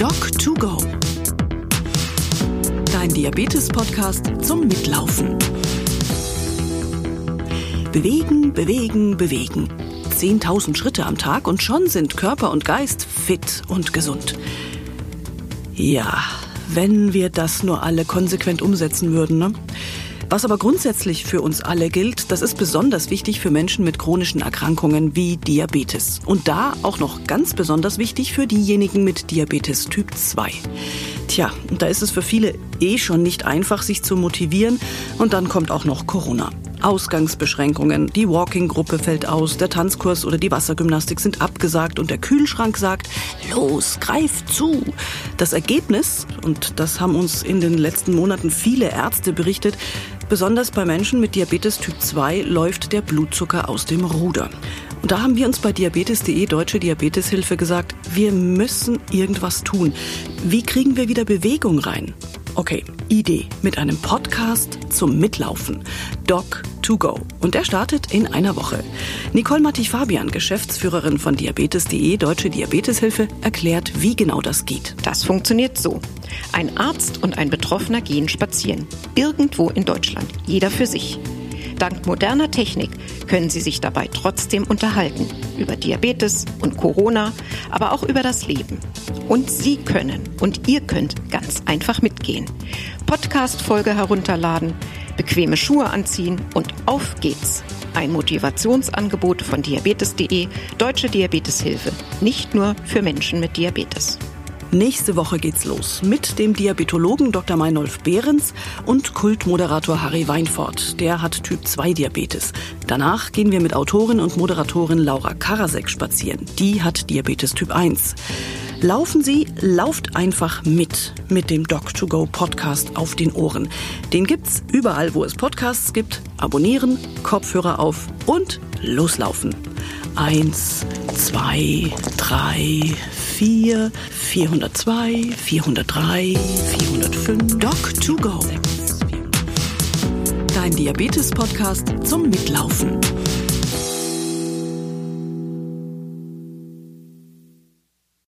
Doc2Go. Dein Diabetes-Podcast zum Mitlaufen. Bewegen, bewegen, bewegen. 10.000 Schritte am Tag und schon sind Körper und Geist fit und gesund. Ja, wenn wir das nur alle konsequent umsetzen würden, ne? Was aber grundsätzlich für uns alle gilt, das ist besonders wichtig für Menschen mit chronischen Erkrankungen wie Diabetes. Und da auch noch ganz besonders wichtig für diejenigen mit Diabetes Typ 2. Tja, da ist es für viele eh schon nicht einfach, sich zu motivieren. Und dann kommt auch noch Corona. Ausgangsbeschränkungen, die Walking-Gruppe fällt aus, der Tanzkurs oder die Wassergymnastik sind abgesagt und der Kühlschrank sagt, los, greif zu. Das Ergebnis, und das haben uns in den letzten Monaten viele Ärzte berichtet, Besonders bei Menschen mit Diabetes Typ 2 läuft der Blutzucker aus dem Ruder. Und da haben wir uns bei diabetes.de Deutsche Diabeteshilfe gesagt, wir müssen irgendwas tun. Wie kriegen wir wieder Bewegung rein? Okay, Idee mit einem Podcast zum Mitlaufen. Doc to go. Und der startet in einer Woche. Nicole Mattich-Fabian, Geschäftsführerin von Diabetes.de Deutsche Diabeteshilfe, erklärt, wie genau das geht. Das funktioniert so. Ein Arzt und ein Betroffener gehen spazieren. Irgendwo in Deutschland. Jeder für sich. Dank moderner Technik können Sie sich dabei trotzdem unterhalten. Über Diabetes und Corona, aber auch über das Leben. Und Sie können und ihr könnt ganz einfach mitgehen. Podcast-Folge herunterladen, bequeme Schuhe anziehen und auf geht's. Ein Motivationsangebot von diabetes.de, Deutsche Diabeteshilfe. Nicht nur für Menschen mit Diabetes. Nächste Woche geht's los mit dem Diabetologen Dr. Meinolf Behrens und Kultmoderator Harry Weinfort. Der hat Typ 2 Diabetes. Danach gehen wir mit Autorin und Moderatorin Laura Karasek spazieren. Die hat Diabetes Typ 1. Laufen Sie, lauft einfach mit mit dem Doc2Go Podcast auf den Ohren. Den gibt's überall, wo es Podcasts gibt. Abonnieren, Kopfhörer auf und loslaufen. Eins, zwei, drei, vier, 402, 403, 405. Doc2Go. Dein Diabetes-Podcast zum Mitlaufen.